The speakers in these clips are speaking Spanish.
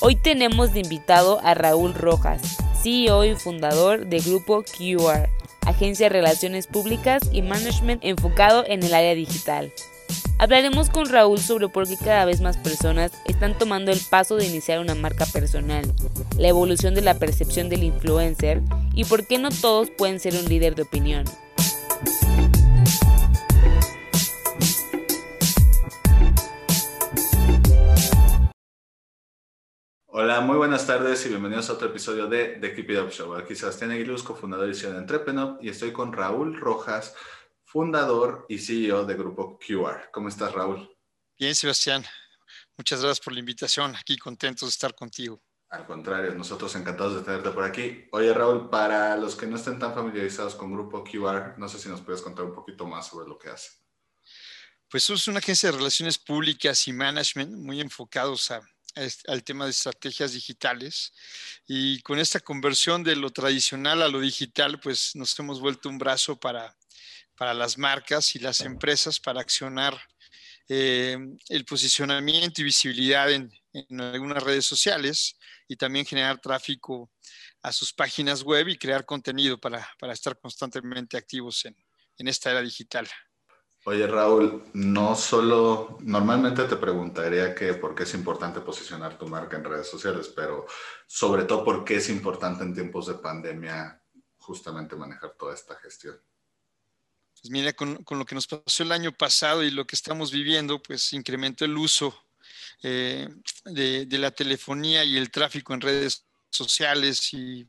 Hoy tenemos de invitado a Raúl Rojas, CEO y fundador de Grupo QR, agencia de relaciones públicas y management enfocado en el área digital. Hablaremos con Raúl sobre por qué cada vez más personas están tomando el paso de iniciar una marca personal, la evolución de la percepción del influencer y por qué no todos pueden ser un líder de opinión. Hola, muy buenas tardes y bienvenidos a otro episodio de The Keep It Up Show. Aquí Sebastián Aguiluz, cofundador y CEO de Entrepreneur, y estoy con Raúl Rojas, fundador y CEO de Grupo QR. ¿Cómo estás, Raúl? Bien, Sebastián. Muchas gracias por la invitación. Aquí contentos de estar contigo. Al contrario, nosotros encantados de tenerte por aquí. Oye, Raúl, para los que no estén tan familiarizados con Grupo QR, no sé si nos puedes contar un poquito más sobre lo que hace. Pues somos una agencia de relaciones públicas y management muy enfocados a, al tema de estrategias digitales y con esta conversión de lo tradicional a lo digital, pues nos hemos vuelto un brazo para para las marcas y las empresas para accionar eh, el posicionamiento y visibilidad en, algunas redes sociales y también generar tráfico a sus páginas web y crear contenido para, estar constantemente activos en, en esta era digital. Oye, Raúl, no solo, normalmente te preguntaría que por qué es importante posicionar tu marca en redes sociales, pero sobre todo por qué es importante en tiempos de pandemia justamente manejar toda esta gestión. Pues mira, con, lo que nos pasó el año pasado y lo que estamos viviendo, pues incrementó el uso eh, de, la telefonía y el tráfico en redes sociales y,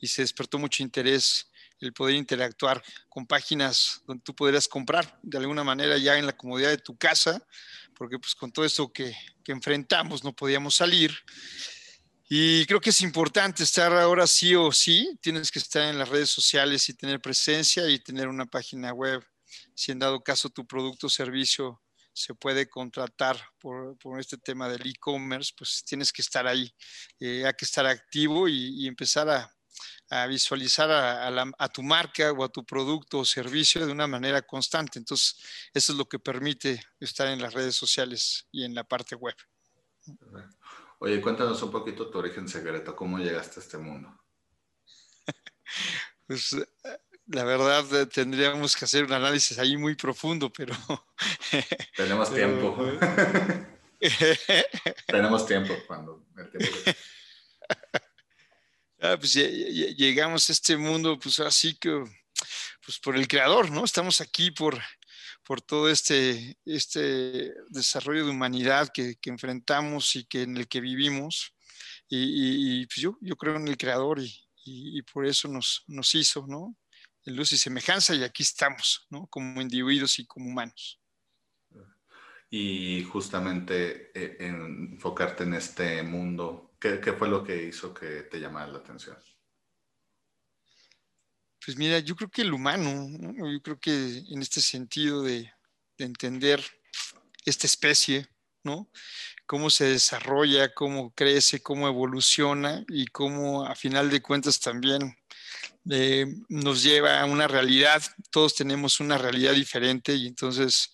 se despertó mucho interés el poder interactuar con páginas donde tú podrías comprar de alguna manera ya en la comodidad de tu casa, porque pues con todo esto que, que enfrentamos no podíamos salir y creo que es importante estar ahora sí o sí, tienes que estar en las redes sociales y tener presencia y tener una página web. Si en dado caso tu producto o servicio se puede contratar por, este tema del e-commerce, pues tienes que estar ahí, eh, hay que estar activo y, empezar a, visualizar a, tu marca o a tu producto o servicio de una manera constante. Entonces, eso es lo que permite estar en las redes sociales y en la parte web. Oye, cuéntanos un poquito tu origen secreto, ¿cómo llegaste a este mundo? pues la verdad eh, tendríamos que hacer un análisis ahí muy profundo, pero... Tenemos tiempo. Tenemos tiempo cuando... ah, pues llegamos a este mundo, pues así que, pues por el creador, ¿no? Estamos aquí por, por todo este, este desarrollo de humanidad que, enfrentamos y que en el que vivimos. Y, pues yo, yo creo en el Creador y, por eso nos, nos hizo, ¿no? En luz y semejanza y aquí estamos, ¿no? Como individuos y como humanos. Y justamente eh, enfocarte en este mundo, ¿qué, ¿qué fue lo que hizo que te llamara la atención? Pues mira, yo creo que el humano, yo creo que en este sentido de, entender esta especie, ¿no? Cómo se desarrolla, cómo crece, cómo evoluciona y cómo a final de cuentas también eh, nos lleva a una realidad. Todos tenemos una realidad diferente y entonces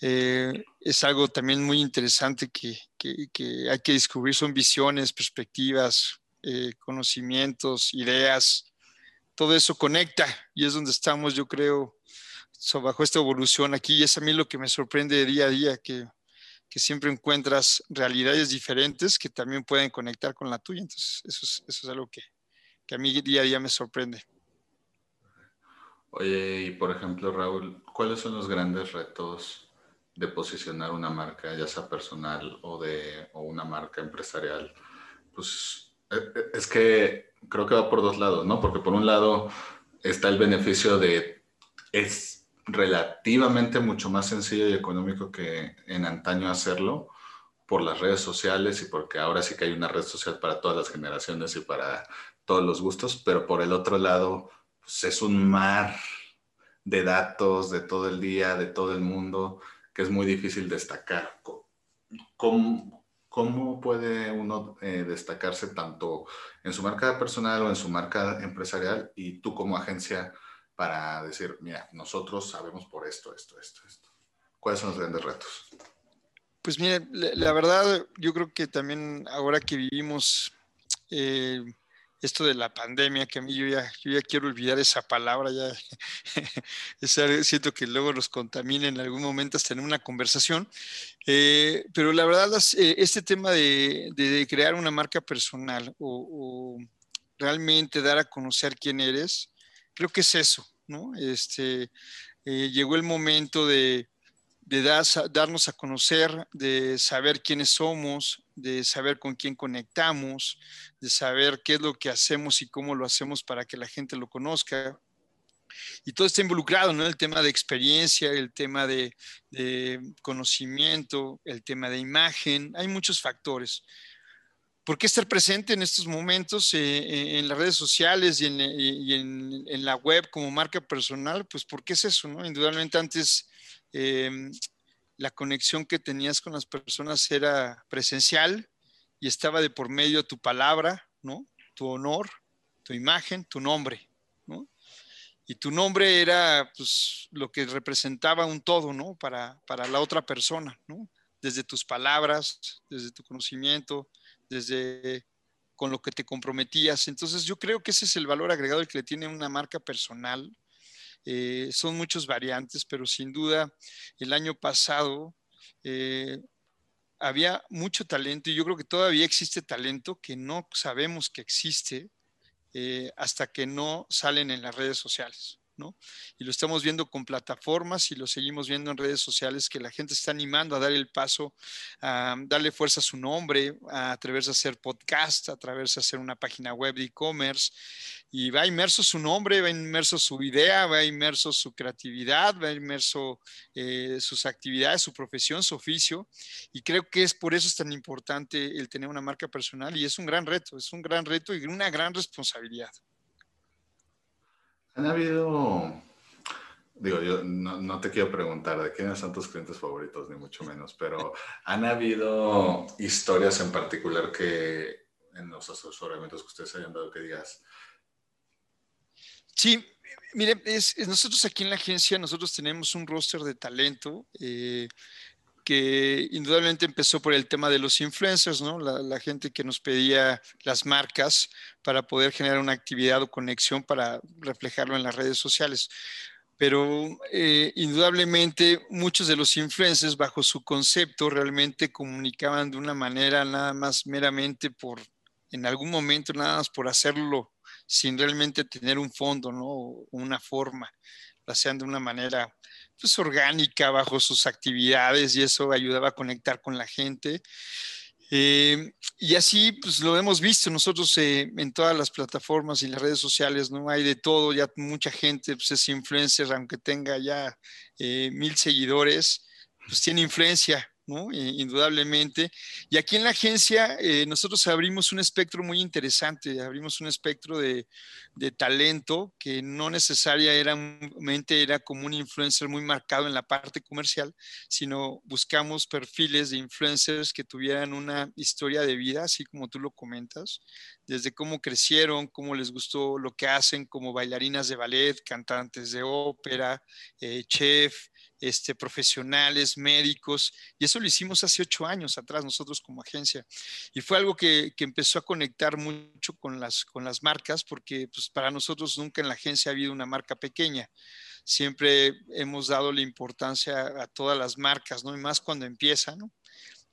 eh, es algo también muy interesante que, hay que descubrir. Son visiones, perspectivas, eh, conocimientos, ideas todo eso conecta y es donde estamos, yo creo, bajo esta evolución aquí. Y es a mí lo que me sorprende día a día, que, siempre encuentras realidades diferentes que también pueden conectar con la tuya. Entonces, eso es, eso es algo que, a mí día a día me sorprende. Oye, y por ejemplo, Raúl, ¿cuáles son los grandes retos de posicionar una marca, ya sea personal o de o una marca empresarial? Pues eh, eh, es que creo que va por dos lados, ¿no? Porque por un lado está el beneficio de es relativamente mucho más sencillo y económico que en antaño hacerlo por las redes sociales y porque ahora sí que hay una red social para todas las generaciones y para todos los gustos, pero por el otro lado pues es un mar de datos de todo el día, de todo el mundo, que es muy difícil destacar. ¿Cómo, cómo puede uno eh, destacarse tanto en su marca personal o en su marca empresarial y tú como agencia para decir, mira, nosotros sabemos por esto, esto, esto, esto? ¿Cuáles son los grandes retos? Pues mire, la, verdad, yo creo que también ahora que vivimos eh, esto de la pandemia, que a mí yo ya, yo ya quiero olvidar esa palabra, ya siento que luego los contamina en algún momento hasta en una conversación, eh, pero la verdad, eh, este tema de, crear una marca personal o, realmente dar a conocer quién eres, creo que es eso, ¿no? Este, eh, llegó el momento de, de darnos a conocer, de saber quiénes somos, de saber con quién conectamos, de saber qué es lo que hacemos y cómo lo hacemos para que la gente lo conozca. Y todo está involucrado, ¿no? El tema de experiencia, el tema de, conocimiento, el tema de imagen, hay muchos factores. ¿Por qué estar presente en estos momentos eh, eh, en las redes sociales y, en, la web como marca personal? Pues porque es eso, ¿no? Indudablemente antes la conexión que tenías con las personas era presencial y estaba de por medio tu palabra, ¿no? Tu honor, tu imagen, tu nombre, ¿no? Y tu nombre era pues, lo que representaba un todo, ¿no? Para, para la otra persona, ¿no? Desde tus palabras, desde tu conocimiento, desde con lo que te comprometías. Entonces yo creo que ese es el valor agregado que le tiene una marca personal eh, son muchos variantes, pero sin duda el año pasado eh, había mucho talento y yo creo que todavía existe talento que no sabemos que existe eh, hasta que no salen en las redes sociales. Y lo estamos viendo con plataformas y lo seguimos viendo en redes sociales que la gente está animando a dar el paso, a darle fuerza a su nombre, a atreverse a hacer podcast, a atreverse a hacer una página web de e-commerce. Y va inmerso su nombre, va inmerso su idea, va inmerso su creatividad, va inmerso eh, sus actividades, su profesión, su oficio. Y creo que es por eso es tan importante el tener una marca personal y es un gran reto, es un gran reto y una gran responsabilidad. Han habido, digo, yo no, te quiero preguntar de quiénes son tus clientes favoritos, ni mucho menos, pero han habido historias en particular que en los asesoramientos que ustedes hayan dado que digas. Sí, mire, nosotros aquí en la agencia, nosotros tenemos un roster de talento. Eh, que indudablemente empezó por el tema de los influencers, ¿no? La, gente que nos pedía las marcas para poder generar una actividad o conexión para reflejarlo en las redes sociales. Pero eh, indudablemente muchos de los influencers bajo su concepto realmente comunicaban de una manera nada más meramente por, en algún momento nada más por hacerlo sin realmente tener un fondo, ¿no? Una forma, lo hacían de una manera pues, orgánica bajo sus actividades y eso ayudaba a conectar con la gente. Eh, y así pues lo hemos visto nosotros eh, en todas las plataformas y las redes sociales, ¿no? Hay de todo, ya mucha gente pues, es influencer, aunque tenga ya eh, mil seguidores, pues tiene influencia eh, indudablemente. Y aquí en la agencia nosotros abrimos un espectro muy interesante, abrimos un espectro de, talento que no necesariamente era como un influencer muy marcado en la parte comercial, sino buscamos perfiles de influencers que tuvieran una historia de vida, así como tú lo comentas, desde cómo crecieron, cómo les gustó lo que hacen como bailarinas de ballet, cantantes de ópera, eh, chef, este, profesionales, médicos, y eso lo hicimos hace ocho años atrás nosotros como agencia. Y fue algo que, empezó a conectar mucho con las, con las marcas, porque pues, para nosotros nunca en la agencia ha habido una marca pequeña. Siempre hemos dado la importancia a todas las marcas, ¿no? Y más cuando empiezan, ¿no?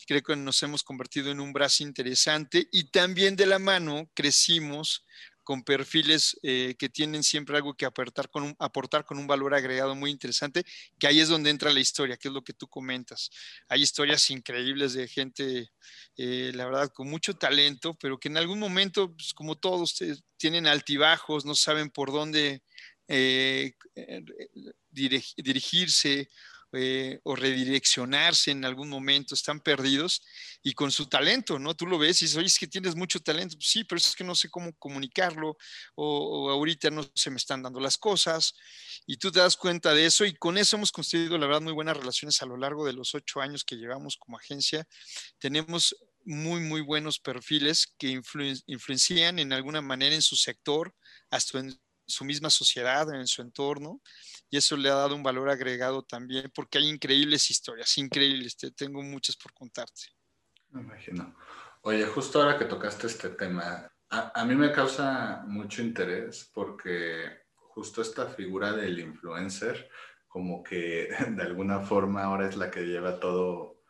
Creo que nos hemos convertido en un brazo interesante y también de la mano crecimos con perfiles eh, que tienen siempre algo que aportar con, un, aportar con un valor agregado muy interesante, que ahí es donde entra la historia, que es lo que tú comentas. Hay historias increíbles de gente, eh, la verdad, con mucho talento, pero que en algún momento, pues, como todos, tienen altibajos, no saben por dónde dirigirse eh, o redireccionarse en algún momento, están perdidos y con su talento, ¿no? Tú lo ves y dices, oye, es que tienes mucho talento, sí, pero es que no sé cómo comunicarlo o, ahorita no se me están dando las cosas y tú te das cuenta de eso y con eso hemos construido, la verdad, muy buenas relaciones a lo largo de los ocho años que llevamos como agencia. Tenemos muy, muy buenos perfiles que influencian en alguna manera en su sector, hasta en su misma sociedad, en su entorno y eso le ha dado un valor agregado también porque hay increíbles historias, increíbles, te tengo muchas por contarte. Me imagino. Oye, justo ahora que tocaste este tema, a, a mí me causa mucho interés porque justo esta figura del influencer, como que de alguna forma ahora es la que lleva todo,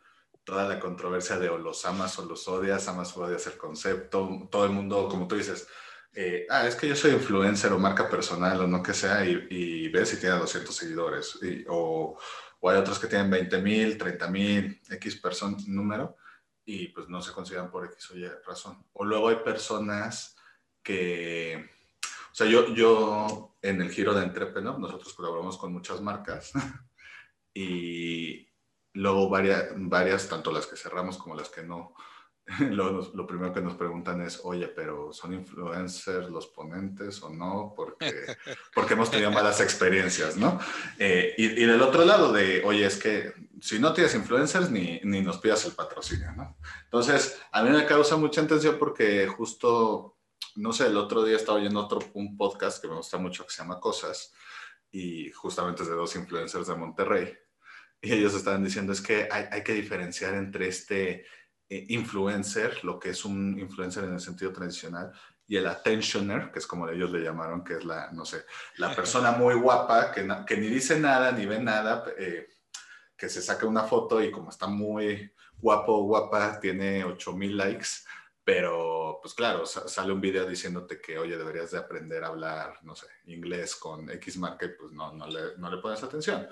toda la controversia de o los amas o los odias, amas o odias el concepto, todo el mundo, como tú dices, eh, ah, es que yo soy influencer o marca personal o no que sea, y, ves si tiene 200 seguidores, o, o, hay otros que tienen 20 mil, 30 mil, X persona, número, y pues no se consideran por X o Y razón. O luego hay personas que, o sea, yo, yo en el giro de Entrepreneur, nosotros colaboramos con muchas marcas, y luego varias, varias, tanto las que cerramos como las que no, lo, lo, primero que nos preguntan es, oye, pero ¿son influencers los ponentes o no? Porque, porque hemos tenido malas experiencias, ¿no? Eh, y, y, del otro lado de, oye, es que si no tienes influencers, ni, ni nos pidas el patrocinio, ¿no? Entonces, a mí me causa mucha atención porque justo, no sé, el otro día estaba oyendo otro, un podcast que me gusta mucho que se llama Cosas y justamente es de dos influencers de Monterrey. Y ellos estaban diciendo es que hay, hay que diferenciar entre este eh, influencer, lo que es un influencer en el sentido tradicional, y el attentioner, que es como ellos le llamaron, que es la, no sé, la persona muy guapa que, que ni dice nada, ni ve nada, eh, que se saca una foto y como está muy guapo o guapa, tiene 8000 likes, pero pues claro, sale un video diciéndote que, oye, deberías de aprender a hablar, no sé, inglés con X marca y pues no, no, le, no le pones atención.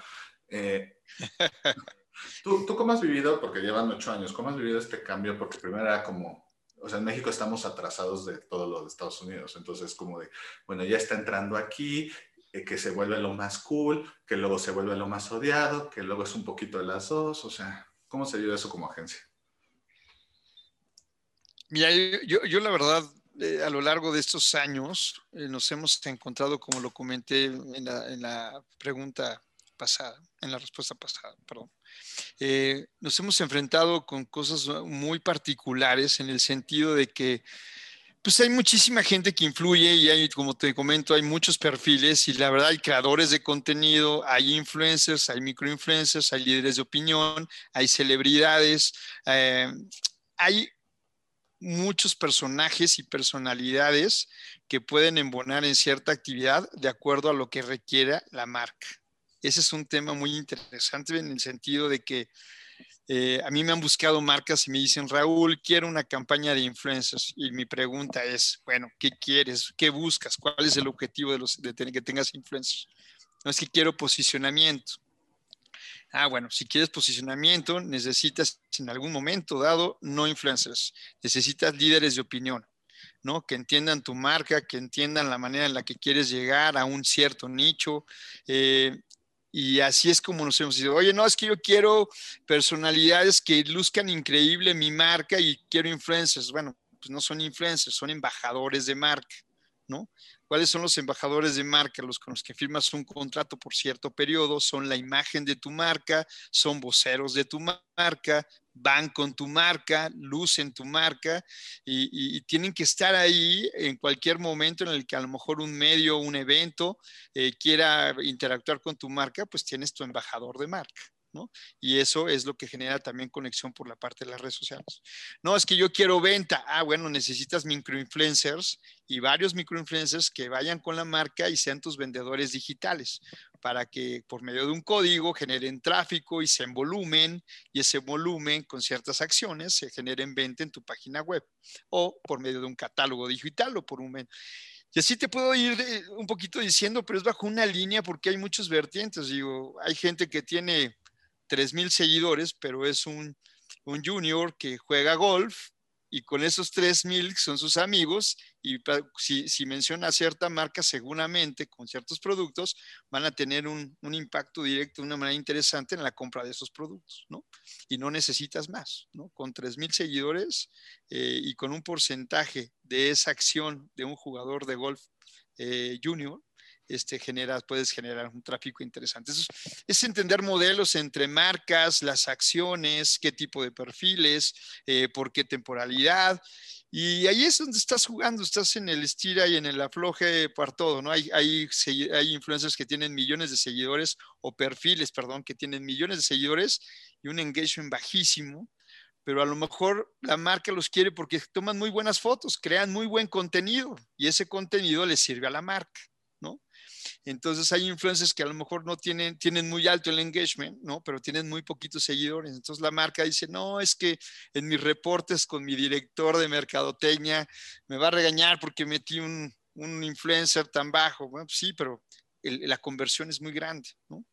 Eh, ¿Tú, ¿Tú cómo has vivido, porque llevan ocho años, cómo has vivido este cambio? Porque primero era como, o sea, en México estamos atrasados de todo lo de Estados Unidos, entonces como de, bueno, ya está entrando aquí, eh, que se vuelve lo más cool, que luego se vuelve lo más odiado, que luego es un poquito de las dos, o sea, ¿cómo se vive eso como agencia? Mira, yo, yo la verdad, eh, a lo largo de estos años eh, nos hemos encontrado, como lo comenté en la, en la pregunta pasada, en la respuesta pasada, perdón. Eh, nos hemos enfrentado con cosas muy particulares en el sentido de que pues hay muchísima gente que influye y hay, como te comento, hay muchos perfiles y la verdad hay creadores de contenido, hay influencers, hay microinfluencers, hay líderes de opinión, hay celebridades, eh, hay muchos personajes y personalidades que pueden embonar en cierta actividad de acuerdo a lo que requiera la marca. Ese es un tema muy interesante en el sentido de que eh, a mí me han buscado marcas y me dicen, Raúl, quiero una campaña de influencers. Y mi pregunta es, bueno, ¿qué quieres? ¿Qué buscas? ¿Cuál es el objetivo de, los, de tener que tengas influencers? No es que quiero posicionamiento. Ah, bueno, si quieres posicionamiento, necesitas en algún momento dado no influencers, necesitas líderes de opinión, ¿no? Que entiendan tu marca, que entiendan la manera en la que quieres llegar a un cierto nicho. Eh, y así es como nos hemos dicho, oye, no, es que yo quiero personalidades que luzcan increíble mi marca y quiero influencers. Bueno, pues no son influencers, son embajadores de marca, ¿no? ¿Cuáles son los embajadores de marca? Los con los que firmas un contrato por cierto periodo, son la imagen de tu marca, son voceros de tu marca, van con tu marca, lucen tu marca y, tienen que estar ahí en cualquier momento en el que a lo mejor un medio, un evento eh, quiera interactuar con tu marca, pues tienes tu embajador de marca. ¿no? Y eso es lo que genera también conexión por la parte de las redes sociales. No, es que yo quiero venta. Ah, bueno, necesitas microinfluencers y varios microinfluencers que vayan con la marca y sean tus vendedores digitales para que por medio de un código generen tráfico y se volumen y ese volumen con ciertas acciones se generen venta en tu página web o por medio de un catálogo digital o por un Y así te puedo ir un poquito diciendo, pero es bajo una línea porque hay muchos vertientes. Digo, hay gente que tiene 3.000 seguidores, pero es un, un junior que juega golf y con esos 3.000 son sus amigos y si, menciona cierta marca, seguramente con ciertos productos van a tener un, un, impacto directo de una manera interesante en la compra de esos productos, ¿no? Y no necesitas más, ¿no? Con 3.000 seguidores eh, y con un porcentaje de esa acción de un jugador de golf eh, junior, este, generas, puedes generar un tráfico interesante. Es, entender modelos entre marcas, las acciones, qué tipo de perfiles, eh, por qué temporalidad. Y ahí es donde estás jugando, estás en el estira y en el afloje por todo, ¿no? Hay, hay, hay influencers que tienen millones de seguidores o perfiles, perdón, que tienen millones de seguidores y un engagement bajísimo, pero a lo mejor la marca los quiere porque toman muy buenas fotos, crean muy buen contenido y ese contenido les sirve a la marca. Entonces hay influencers que a lo mejor no tienen, tienen muy alto el engagement, ¿no? Pero tienen muy poquitos seguidores. Entonces la marca dice, no, es que en mis reportes con mi director de mercadotecnia me va a regañar porque metí un, influencer tan bajo. Bueno, pues sí, pero la conversión es muy grande, ¿no?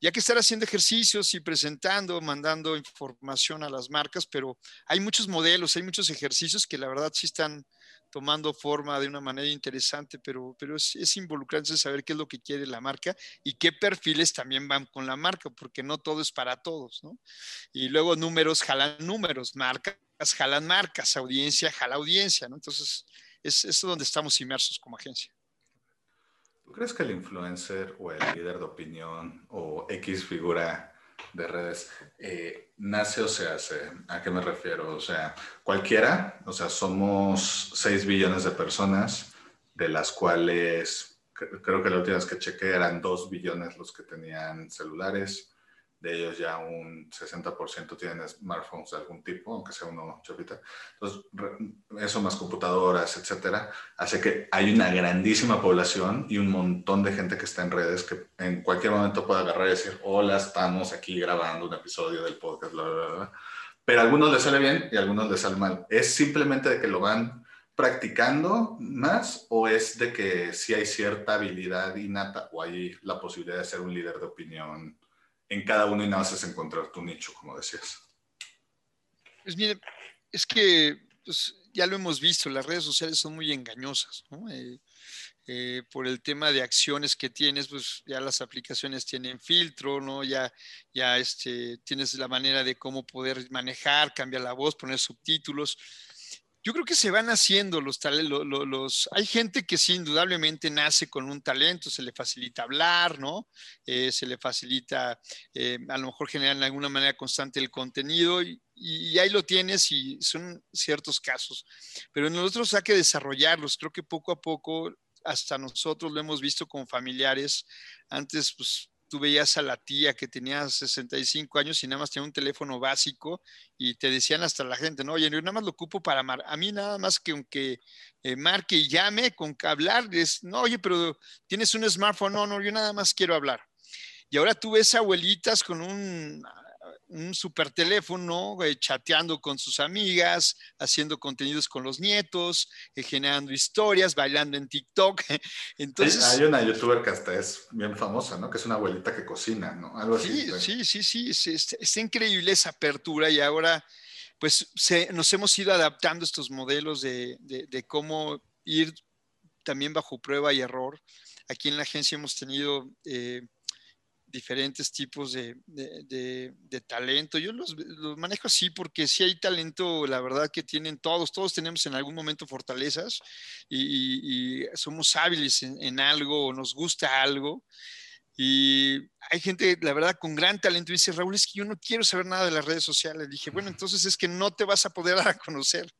Y que estar haciendo ejercicios y presentando, mandando información a las marcas, pero hay muchos modelos, hay muchos ejercicios que la verdad sí están, tomando forma de una manera interesante, pero, pero es, es involucrarse saber qué es lo que quiere la marca y qué perfiles también van con la marca, porque no todo es para todos, ¿no? Y luego números jalan números, marcas jalan marcas, audiencia jala audiencia, ¿no? Entonces, es, es donde estamos inmersos como agencia. ¿Tú crees que el influencer o el líder de opinión o X figura de redes, eh, nace o se hace. ¿A qué me refiero? O sea, cualquiera, o sea, somos 6 billones de personas, de las cuales creo que la última vez que chequé eran 2 billones los que tenían celulares de ellos ya un 60% tienen smartphones de algún tipo, aunque sea uno chopita. Entonces, eso más computadoras, etcétera, hace que hay una grandísima población y un montón de gente que está en redes que en cualquier momento puede agarrar y decir, hola, estamos aquí grabando un episodio del podcast, bla, bla, bla. Pero a algunos les sale bien y a algunos les sale mal. ¿Es simplemente de que lo van practicando más o es de que sí hay cierta habilidad innata o hay la posibilidad de ser un líder de opinión en cada uno y nada más es encontrar tu nicho, como decías. Pues mire, es que pues, ya lo hemos visto, las redes sociales son muy engañosas, ¿no? Eh, eh, por el tema de acciones que tienes, pues ya las aplicaciones tienen filtro, ¿no? Ya, ya este, tienes la manera de cómo poder manejar, cambiar la voz, poner subtítulos yo creo que se van haciendo los talentos. Los, hay gente que sí, indudablemente nace con un talento, se le facilita hablar, ¿no? Eh, se le facilita eh, a lo mejor generar de alguna manera constante el contenido y, y, ahí lo tienes y son ciertos casos. Pero nosotros hay que desarrollarlos. Creo que poco a poco, hasta nosotros lo hemos visto con familiares. Antes, pues tú veías a la tía que tenía 65 años y nada más tenía un teléfono básico y te decían hasta la gente, no, oye, yo nada más lo ocupo para mar a mí nada más que aunque eh, marque y llame con que hablar, es, no, oye, pero tienes un smartphone, no, no, yo nada más quiero hablar. Y ahora tú ves abuelitas con un un super teléfono, eh, chateando con sus amigas, haciendo contenidos con los nietos, eh, generando historias, bailando en TikTok. Entonces, hay, una youtuber que hasta es bien famosa, ¿no? Que es una abuelita que cocina, ¿no? Algo así. Sí, sí, sí, sí, está increíble esa apertura y ahora pues nos hemos ido adaptando estos modelos de, de cómo ir también bajo prueba y error. Aquí en la agencia hemos tenido... Eh, diferentes tipos de, de, talento. Yo los, manejo así porque si hay talento, la verdad que tienen todos, todos tenemos en algún momento fortalezas y, somos hábiles en, algo o nos gusta algo. Y hay gente, la verdad, con gran talento. Y dice, Raúl, es que yo no quiero saber nada de las redes sociales. Dije, bueno, entonces es que no te vas a poder dar a conocer.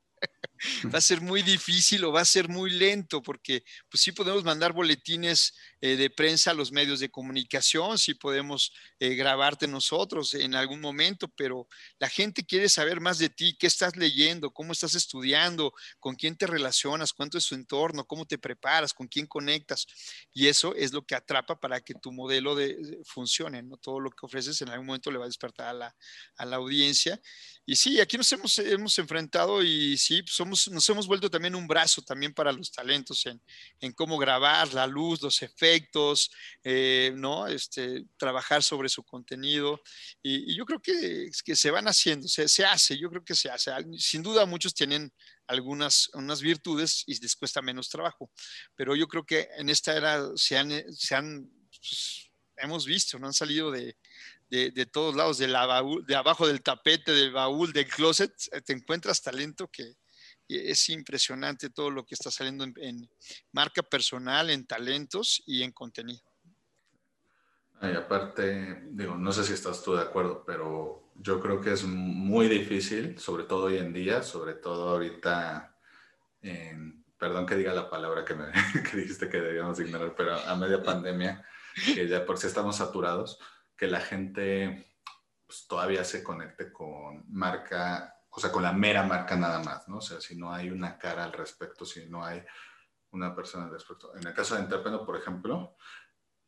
Va a ser muy difícil o va a ser muy lento, porque pues sí podemos mandar boletines eh, de prensa a los medios de comunicación, sí podemos eh, grabarte nosotros en algún momento, pero la gente quiere saber más de ti, qué estás leyendo, cómo estás estudiando, con quién te relacionas, cuánto es su entorno, cómo te preparas, con quién conectas. Y eso es lo que atrapa para que tu modelo de, funcione, ¿no? Todo lo que ofreces en algún momento le va a despertar a la, a la audiencia. Y sí, aquí nos hemos, hemos enfrentado y sí, somos hemos, nos hemos vuelto también un brazo también para los talentos en, en cómo grabar, la luz, los efectos, eh, ¿no? Este, trabajar sobre su contenido. Y, yo creo que, que se van haciendo, se, se, hace, yo creo que se hace. Sin duda muchos tienen algunas unas virtudes y les cuesta menos trabajo, pero yo creo que en esta era se han, se han pues, hemos visto, no han salido de, de, todos lados, de, la de abajo del tapete, del baúl, del closet, eh, te encuentras talento que es impresionante todo lo que está saliendo en, marca personal, en talentos y en contenido. Y aparte, digo, no sé si estás tú de acuerdo, pero yo creo que es muy difícil, sobre todo hoy en día, sobre todo ahorita, perdón que diga la palabra que, me, dijiste que debíamos ignorar, pero a media pandemia, que ya por si estamos saturados, que la gente pues, todavía se conecte con marca, o sea, con la mera marca nada más, ¿no? O sea, si no hay una cara al respecto, si no hay una persona al respecto. En el caso de Interpeno, por ejemplo,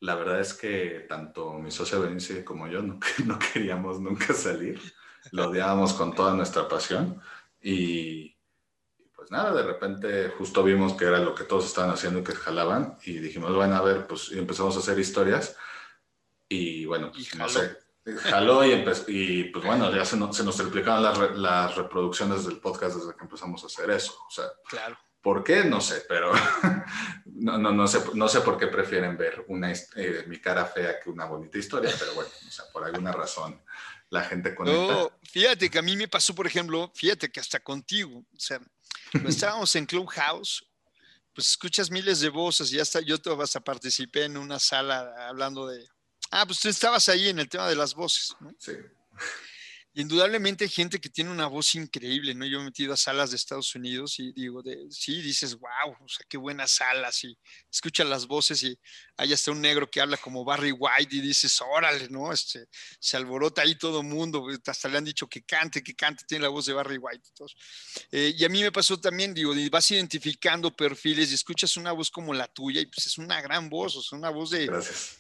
la verdad es que tanto mi socia Benicio como yo no, no queríamos nunca salir, lo odiábamos con toda nuestra pasión y pues nada, de repente justo vimos que era lo que todos estaban haciendo y que jalaban y dijimos, bueno, a ver, pues y empezamos a hacer historias y bueno, pues, no sé, jaló y, y pues bueno, ya se, nos, se nos triplicaron las, las, reproducciones del podcast desde que empezamos a hacer eso. O sea, claro. ¿por qué? No sé, pero no, no, no, sé, no sé por qué prefieren ver una, eh, mi cara fea que una bonita historia, pero bueno, o sea, por alguna razón la gente conecta. No, fíjate que a mí me pasó, por ejemplo, fíjate que hasta contigo, o sea, estábamos en Clubhouse, pues escuchas miles de voces y hasta yo te vas a participar en una sala hablando de Ah, pues tú estabas ahí en el tema de las voces, ¿no? Sí. Indudablemente hay gente que tiene una voz increíble, ¿no? Yo he metido a salas de Estados Unidos y digo, de, sí, dices, wow, o sea, qué buenas salas y escuchas las voces y hay hasta un negro que habla como Barry White y dices, órale, ¿no? Este, se alborota ahí todo el mundo, hasta le han dicho que cante, que cante, tiene la voz de Barry White. Eh, y a mí me pasó también, digo, vas identificando perfiles y escuchas una voz como la tuya y pues es una gran voz, o sea, una voz de,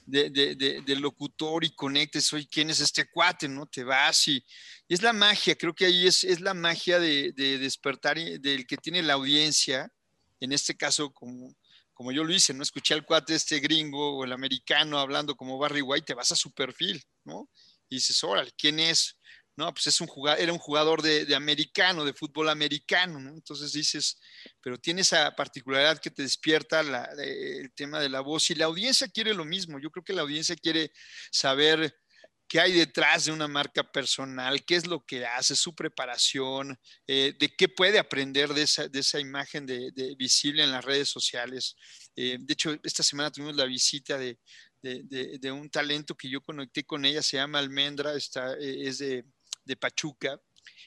de, de, de, locutor y conectes, oye, ¿quién es este cuate, no? Te vas y, y es la magia, creo que ahí es, es la magia de, despertar del que tiene la audiencia, en este caso como como yo lo hice, ¿no? Escuché al cuate este gringo o el americano hablando como Barry White, te vas a su perfil, ¿no? Y dices, órale, ¿quién es? No, pues es un jugador, era un jugador de, americano, de fútbol americano, ¿no? Entonces dices, pero tiene esa particularidad que te despierta el tema de la voz y la audiencia quiere lo mismo. Yo creo que la audiencia quiere saber qué hay detrás de una marca personal, qué es lo que hace, su preparación, eh, de qué puede aprender de esa, de esa imagen de, visible en las redes sociales. Eh, de hecho, esta semana tuvimos la visita de, de, un talento que yo conecté con ella, se llama Almendra, está, eh, es de, Pachuca.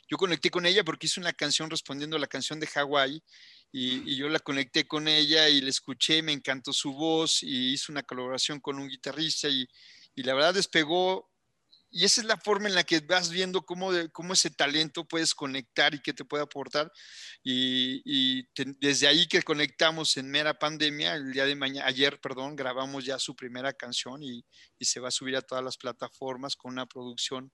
Yo conecté con ella porque hizo una canción respondiendo a la canción de Hawái y, y, yo la conecté con ella y la escuché, me encantó su voz y hizo una colaboración con un guitarrista y, y la verdad despegó y esa es la forma en la que vas viendo cómo, cómo ese talento puedes conectar y qué te puede aportar. Y, desde ahí que conectamos en mera pandemia, el día de mañana, ayer, perdón, grabamos ya su primera canción y, se va a subir a todas las plataformas con una producción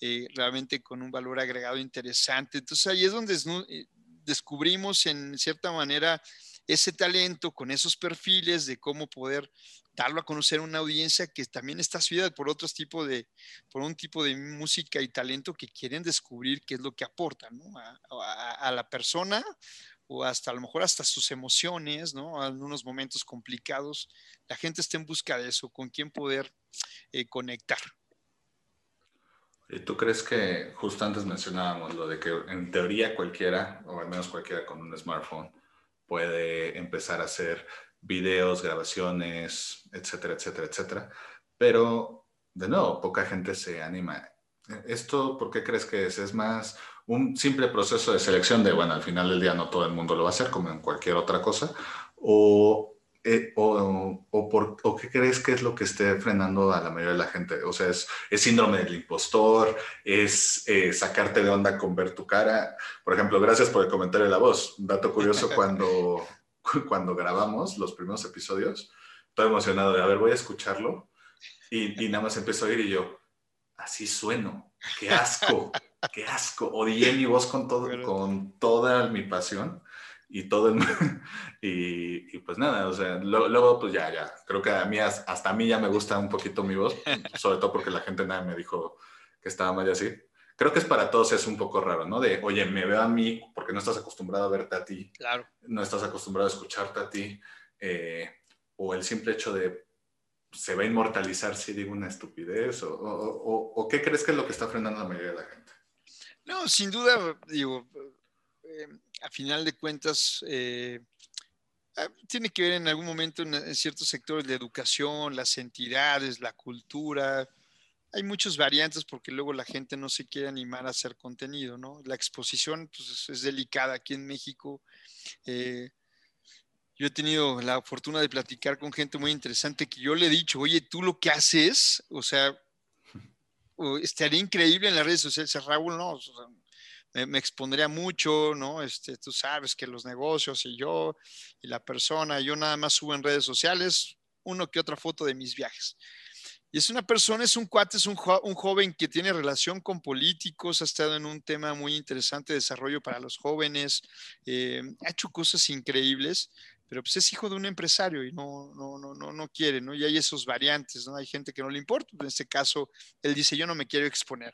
eh, realmente con un valor agregado interesante. Entonces ahí es donde eh, descubrimos en cierta manera ese talento con esos perfiles de cómo poder darlo a conocer a una audiencia que también está subida por otros tipo de, por un tipo de música y talento que quieren descubrir qué es lo que aporta a, la persona o hasta a lo mejor hasta sus emociones, ¿no? En unos momentos complicados, la gente está en busca de eso, con quién poder eh, conectar. ¿Y tú crees que justo antes mencionábamos lo de que en teoría cualquiera, o al menos cualquiera con un smartphone, puede empezar a hacer videos, grabaciones, etcétera, etcétera, etcétera. Pero, de nuevo, poca gente se anima. ¿Esto por qué crees que es? ¿Es más un simple proceso de selección de, bueno, al final del día no todo el mundo lo va a hacer como en cualquier otra cosa? ¿O, eh, o, o, por, o qué crees que es lo que esté frenando a la mayoría de la gente? O sea, ¿es, es síndrome del impostor? ¿Es eh, sacarte de onda con ver tu cara? Por ejemplo, gracias por el comentario de la voz. Un dato curioso, cuando cuando grabamos los primeros episodios, todo emocionado de, a ver, voy a escucharlo. Y, nada más empezó a oír y yo, así sueno, qué asco, qué asco. Odié mi voz con, todo, con toda mi pasión. Y todo el y, y pues nada, o sea, luego, pues ya, ya, creo que a mí, hasta a mí ya me gusta un poquito mi voz, sobre todo porque la gente nada me dijo que estaba mal y así. Creo que es para todos es un poco raro, ¿no? De, oye, me veo a mí porque no estás acostumbrado a verte a ti. Claro. No estás acostumbrado a escucharte a ti. Eh, o el simple hecho de, ¿se va a inmortalizar si digo una estupidez? O, o, o, qué crees que es lo que está frenando a la mayoría de la gente? No, sin duda, digo, eh, a final de cuentas, eh, ah, tiene que ver en algún momento en, ciertos sectores de educación, las entidades, la cultura. Hay muchas variantes porque luego la gente no se quiere animar a hacer contenido, ¿no? La exposición pues, es delicada aquí en México. Eh, yo he tenido la fortuna de platicar con gente muy interesante que yo le he dicho, oye, tú lo que haces, o sea, estaría increíble en las redes sociales. Raúl, no, me, expondría mucho, ¿no? Este, tú sabes que los negocios y yo y la persona, yo nada más subo en redes sociales uno que otra foto de mis viajes. Y es una persona, es un cuate, es un, un, joven que tiene relación con políticos, ha estado en un tema muy interesante de desarrollo para los jóvenes, eh, ha hecho cosas increíbles, pero pues es hijo de un empresario y no, no, no, no, no quiere, ¿no? Y hay esos variantes, ¿no? Hay gente que no le importa, en este caso, él dice, yo no me quiero exponer.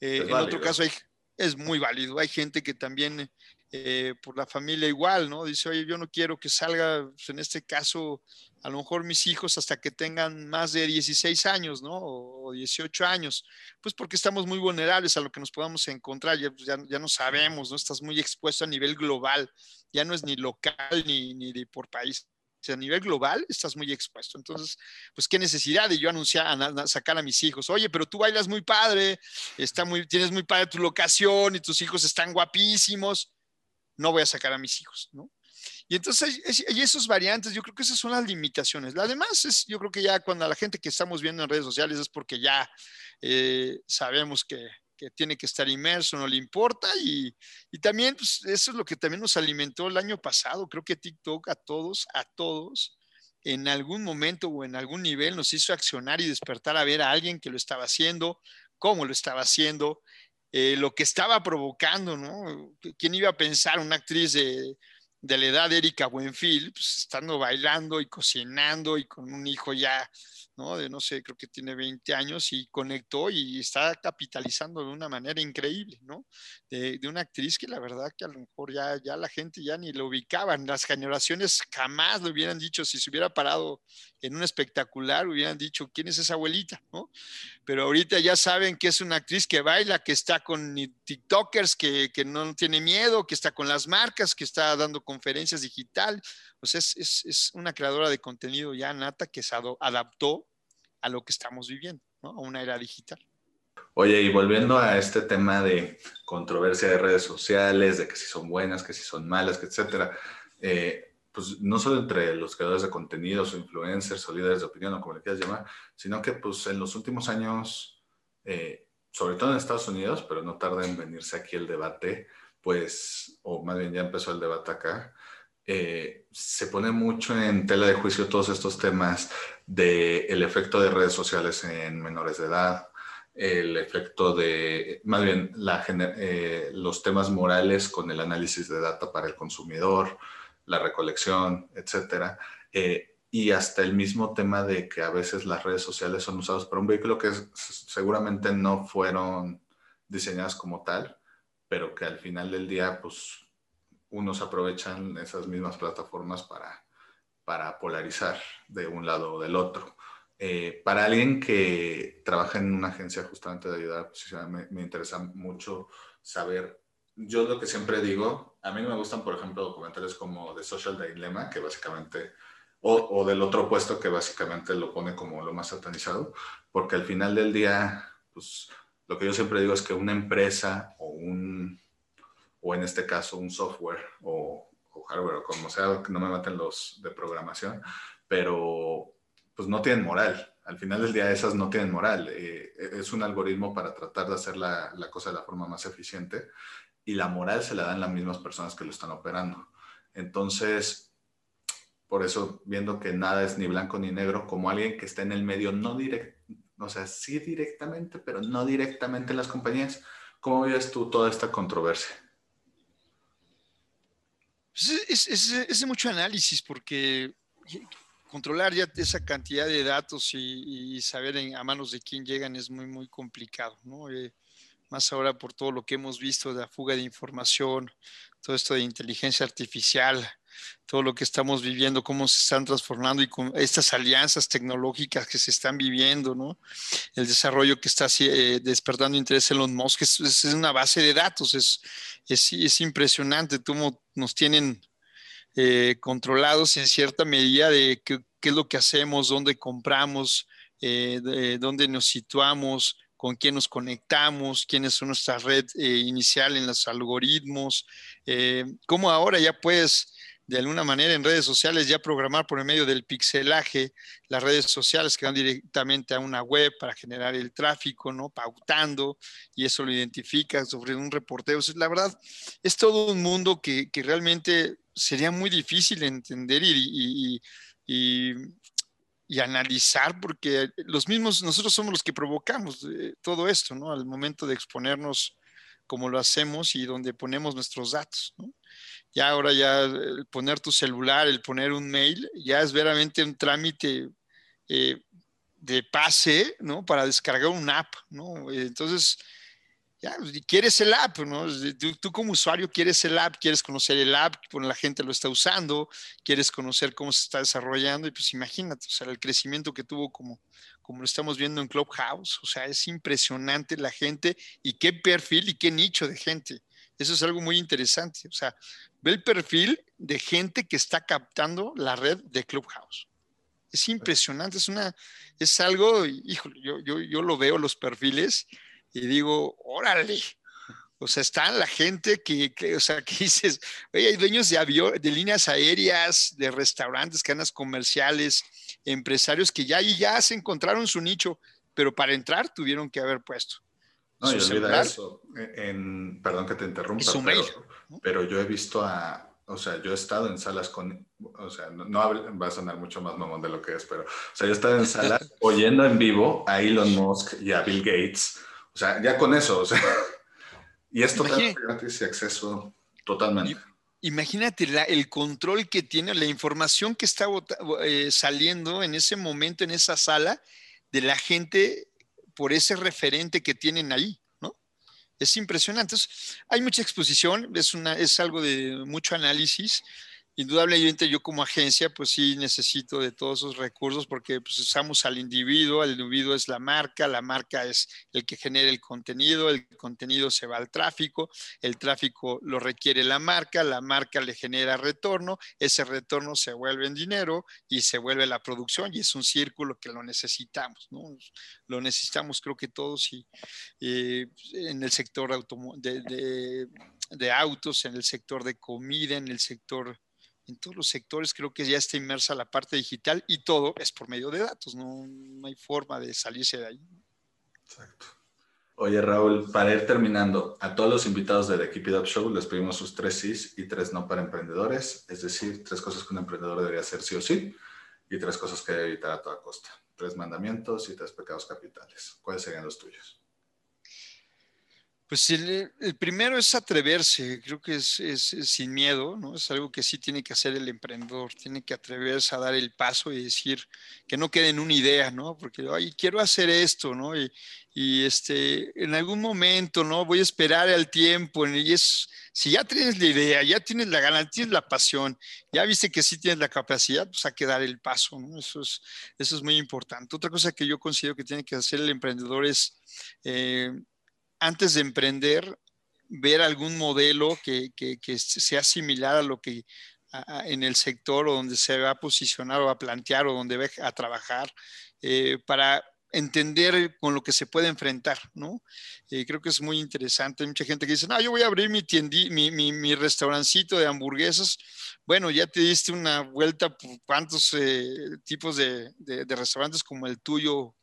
Eh, en otro caso hay, es muy válido. Hay gente que también eh, por la familia igual, ¿no? Dice, oye, yo no quiero que salga, pues, en este caso, a lo mejor mis hijos hasta que tengan más de 16 años, ¿no? O, 18 años, pues porque estamos muy vulnerables a lo que nos podamos encontrar, ya, ya, ya, no sabemos, ¿no? Estás muy expuesto a nivel global, ya no es ni local ni, ni por país a nivel global estás muy expuesto. Entonces, pues qué necesidad de yo anunciar, sacar a mis hijos. Oye, pero tú bailas muy padre, está muy, tienes muy padre tu locación y tus hijos están guapísimos. No voy a sacar a mis hijos, ¿no? Y entonces hay esos variantes, yo creo que esas son las limitaciones. Además, es, yo creo que ya cuando la gente que estamos viendo en redes sociales es porque ya eh, sabemos que, tiene que estar inmerso, no le importa. Y, y, también pues, eso es lo que también nos alimentó el año pasado. Creo que TikTok a todos, a todos, en algún momento o en algún nivel nos hizo accionar y despertar a ver a alguien que lo estaba haciendo, cómo lo estaba haciendo, eh, lo que estaba provocando, ¿no? ¿Quién iba a pensar una actriz de, de la edad de Erika Buenfil, pues estando bailando y cocinando y con un hijo ya ¿no? De no sé, creo que tiene 20 años y conectó y está capitalizando de una manera increíble, ¿no? De, una actriz que la verdad que a lo mejor ya, ya la gente ya ni lo ubicaban, las generaciones jamás lo hubieran dicho, si se hubiera parado en un espectacular, hubieran dicho, ¿quién es esa abuelita? ¿no? Pero ahorita ya saben que es una actriz que baila, que está con TikTokers, que, que no tiene miedo, que está con las marcas, que está dando conferencias digital, pues es, es, una creadora de contenido ya nata que se adaptó a lo que estamos viviendo, ¿no? a una era digital. Oye, y volviendo a este tema de controversia de redes sociales, de que si son buenas, que si son malas, que etcétera, eh, pues no solo entre los creadores de contenidos o influencers o líderes de opinión o como le quieras llamar, sino que pues en los últimos años, eh, sobre todo en Estados Unidos, pero no tarda en venirse aquí el debate, pues, o más bien ya empezó el debate acá, eh, se pone mucho en tela de juicio todos estos temas del el efecto de redes sociales en menores de edad, el efecto de, más bien, la, eh, los temas morales con el análisis de data para el consumidor, la recolección, etcétera. Eh, y hasta el mismo tema de que a veces las redes sociales son usadas para un vehículo que seguramente no fueron diseñadas como tal, pero que al final del día, pues unos aprovechan esas mismas plataformas para, para polarizar de un lado o del otro. Eh, para alguien que trabaja en una agencia justamente de ayudar a posicionar, me, interesa mucho saber, yo lo que siempre digo, a mí me gustan, por ejemplo, documentales como The Social Dilemma, que básicamente, o, o del otro puesto que básicamente lo pone como lo más satanizado, porque al final del día, pues lo que yo siempre digo es que una empresa o un o en este caso un software o, hardware o como sea, que no me maten los de programación, pero pues no tienen moral. Al final del día esas no tienen moral. Eh, es un algoritmo para tratar de hacer la, la, cosa de la forma más eficiente y la moral se la dan las mismas personas que lo están operando. Entonces, por eso, viendo que nada es ni blanco ni negro, como alguien que está en el medio, no directo, o sea, sí directamente, pero no directamente en las compañías, ¿cómo vives tú toda esta controversia? Pues es, de mucho análisis porque controlar ya esa cantidad de datos y, saber a manos de quién llegan es muy, muy complicado, ¿no? Eh, más ahora por todo lo que hemos visto de la fuga de información, todo esto de inteligencia artificial, todo lo que estamos viviendo, cómo se están transformando y con estas alianzas tecnológicas que se están viviendo, ¿no? El desarrollo que está eh, despertando interés en los Musk es, una base de datos, es, es, impresionante cómo nos tienen eh, controlados en cierta medida de qué, es lo que hacemos, dónde compramos, eh, dónde nos situamos, con quién nos conectamos, quién es nuestra red inicial en los algoritmos, cómo ahora ya puedes de alguna manera en redes sociales ya programar por el medio del pixelaje las redes sociales que van directamente a una web para generar el tráfico, ¿no? Pautando y eso lo identifica sobre un reporteo. la verdad, es todo un mundo que, realmente sería muy difícil entender y, y, analizar porque los mismos, nosotros somos los que provocamos eh, todo esto, ¿no? Al momento de exponernos como lo hacemos y donde ponemos nuestros datos, ¿no? Ya ahora ya el poner tu celular, el poner un mail, ya es veramente un trámite eh, de pase, ¿no? Para descargar un app, ¿no? Entonces, ya, pues, quieres el app, ¿no? Tú, como usuario quieres el app, quieres conocer el app, bueno, la gente lo está usando, quieres conocer cómo se está desarrollando y pues imagínate, o sea, el crecimiento que tuvo como, como lo estamos viendo en Clubhouse, o sea, es impresionante la gente y qué perfil y qué nicho de gente. Eso es algo muy interesante. O sea, ve el perfil de gente que está captando la red de Clubhouse. Es impresionante, es una, es algo, híjole, yo, yo, yo lo veo los perfiles y digo, órale. O sea, está la gente que, o sea, que dices, oye, hay dueños de avión, de líneas aéreas, de restaurantes, cadenas comerciales, empresarios que ya y ya se encontraron su nicho, pero para entrar tuvieron que haber puesto no, y olvida eso. En, perdón que te interrumpa, pero, yo he visto a, o sea, yo he estado en salas con, o sea, no, va a sonar mucho más mamón de lo que es, pero, o sea, yo he estado en salas oyendo en vivo a Elon Musk y a Bill Gates, o sea, ya con eso, o sea, y esto totalmente gratis y acceso totalmente. Imagínate el control que tiene, la información que está eh, saliendo en ese momento, en esa sala, de la gente por ese referente que tienen ahí, ¿no? Es impresionante. hay mucha exposición, es, una, es algo de mucho análisis indudablemente yo como agencia, pues sí necesito de todos esos recursos porque pues, usamos al individuo, el individuo es la marca, la marca es el que genera el contenido, el contenido se va al tráfico, el tráfico lo requiere la marca, la marca le genera retorno, ese retorno se vuelve en dinero y se vuelve la producción y es un círculo que lo necesitamos, ¿no? Lo necesitamos creo que todos y eh, en el sector de, de autos, en el sector de comida, en el sector en todos los sectores creo que ya está inmersa la parte digital y todo es por medio de datos, no, hay forma de salirse de ahí. Exacto. Oye, Raúl, para ir terminando, a todos los invitados de The Keep It Up Show les pedimos sus tres sís y tres no para emprendedores, es decir, tres cosas que un emprendedor debería hacer sí o sí y tres cosas que debe evitar a toda costa. Tres mandamientos y tres pecados capitales. ¿Cuáles serían los tuyos? Pues el, primero es atreverse, creo que es, sin miedo, ¿no? Es algo que sí tiene que hacer el emprendedor, tiene que atreverse a dar el paso y decir que no quede en una idea, ¿no? Porque, ay, quiero hacer esto, ¿no? Y, y, este, en algún momento, ¿no? Voy a esperar al tiempo y es, si ya tienes la idea, ya tienes la gana, tienes la pasión, ya viste que sí tienes la capacidad, pues hay que dar el paso, ¿no? Eso es, eso es muy importante. Otra cosa que yo considero que tiene que hacer el emprendedor es... Eh, antes de emprender, ver algún modelo que, sea similar a lo que en el sector o donde se va a posicionar o a plantear o donde va a trabajar eh, para entender con lo que se puede enfrentar, ¿no? Eh, creo que es muy interesante. Hay mucha gente que dice, no, yo voy a abrir mi, mi, restaurancito de hamburguesas. Bueno, ya te diste una vuelta por cuántos eh, tipos de, restaurantes como el tuyo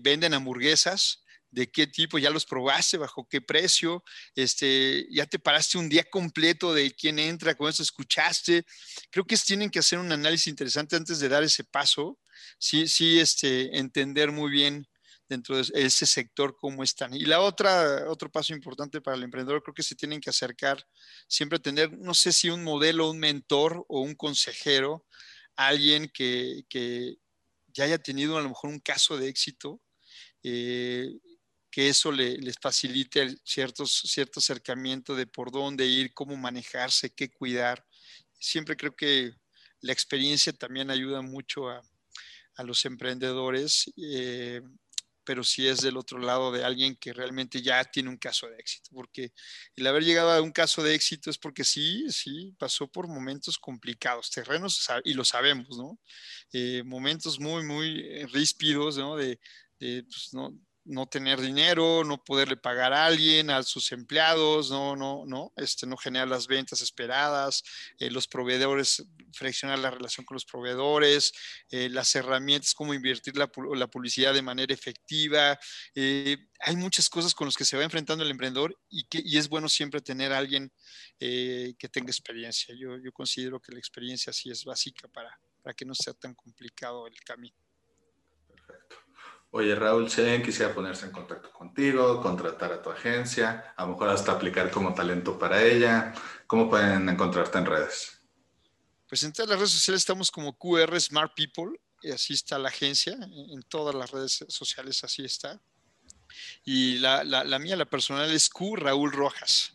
venden hamburguesas de qué tipo, ya los probaste, bajo qué precio, este, ya te paraste un día completo de quién entra, con eso escuchaste. Creo que tienen que hacer un análisis interesante antes de dar ese paso, sí, sí, este, entender muy bien dentro de ese sector cómo están. Y la otra, otro paso importante para el emprendedor, creo que se tienen que acercar siempre tener, no sé si un modelo, un mentor o un consejero, alguien que, que ya haya tenido a lo mejor un caso de éxito, eh, que eso le, les facilite ciertos, cierto acercamiento de por dónde ir, cómo manejarse, qué cuidar. Siempre creo que la experiencia también ayuda mucho a, a los emprendedores, eh, pero si es del otro lado de alguien que realmente ya tiene un caso de éxito, porque el haber llegado a un caso de éxito es porque sí, sí, pasó por momentos complicados, terrenos, y lo sabemos, ¿no? Eh, momentos muy, muy ríspidos, ¿no? De, de pues, no, no tener dinero, no poderle pagar a alguien, a sus empleados, no, no, no, este, no generar las ventas esperadas, eh, los proveedores, fraccionar la relación con los proveedores, eh, las herramientas, cómo invertir la, la publicidad de manera efectiva. Eh, hay muchas cosas con las que se va enfrentando el emprendedor y, que, y es bueno siempre tener a alguien que tenga experiencia. Yo, yo considero que la experiencia sí es básica para, para que no sea tan complicado el camino. Oye, Raúl, alguien quisiera ponerse en contacto contigo, contratar a tu agencia, a lo mejor hasta aplicar como talento para ella, ¿cómo pueden encontrarte en redes? Pues en todas las redes sociales estamos como QR Smart People, y así está la agencia, en todas las redes sociales así está. Y la, la, la mía, la personal, es Q Raúl Rojas.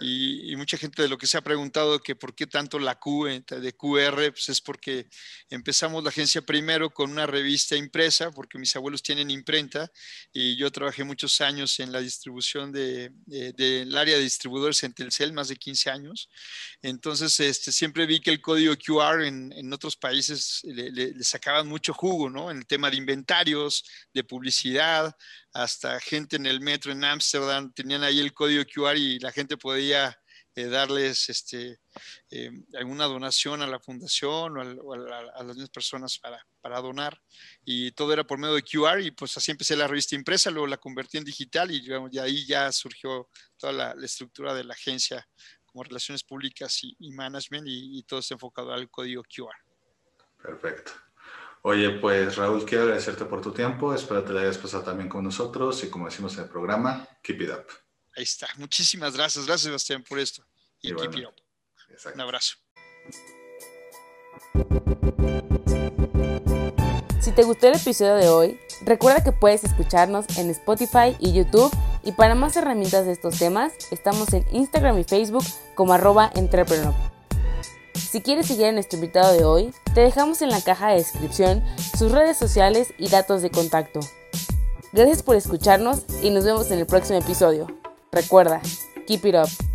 Y, mucha gente de lo que se ha preguntado que por qué tanto la Q de QR, pues es porque empezamos la agencia primero con una revista impresa, porque mis abuelos tienen imprenta y yo trabajé muchos años en la distribución del de, área de distribuidores en Telcel, más de 15 años. Entonces, este, siempre vi que el código QR en, en otros países le, le, sacaban mucho jugo, ¿no? En el tema de inventarios, de publicidad, hasta gente en el metro en Ámsterdam tenían ahí el código QR y la gente podía eh, darles este, eh, alguna donación a la fundación o, a, las mismas personas para, para, donar. Y todo era por medio de QR y pues así empecé la revista impresa, luego la convertí en digital y, de ahí ya surgió toda la, estructura de la agencia como relaciones públicas y, management y, y todo está enfocado al código QR. Perfecto. Oye, pues Raúl, quiero agradecerte por tu tiempo. Espero te la hayas pasado también con nosotros y como decimos en el programa, keep it up. Ahí está. Muchísimas gracias. Gracias, Sebastián, por esto. Y, keep it up. Un abrazo. Si te gustó el episodio de hoy, recuerda que puedes escucharnos en Spotify y YouTube y para más herramientas de estos temas, estamos en Instagram y Facebook como arroba entrepreneur. Si quieres seguir a nuestro invitado de hoy, te dejamos en la caja de descripción sus redes sociales y datos de contacto. Gracias por escucharnos y nos vemos en el próximo episodio. Recuerda, keep it up.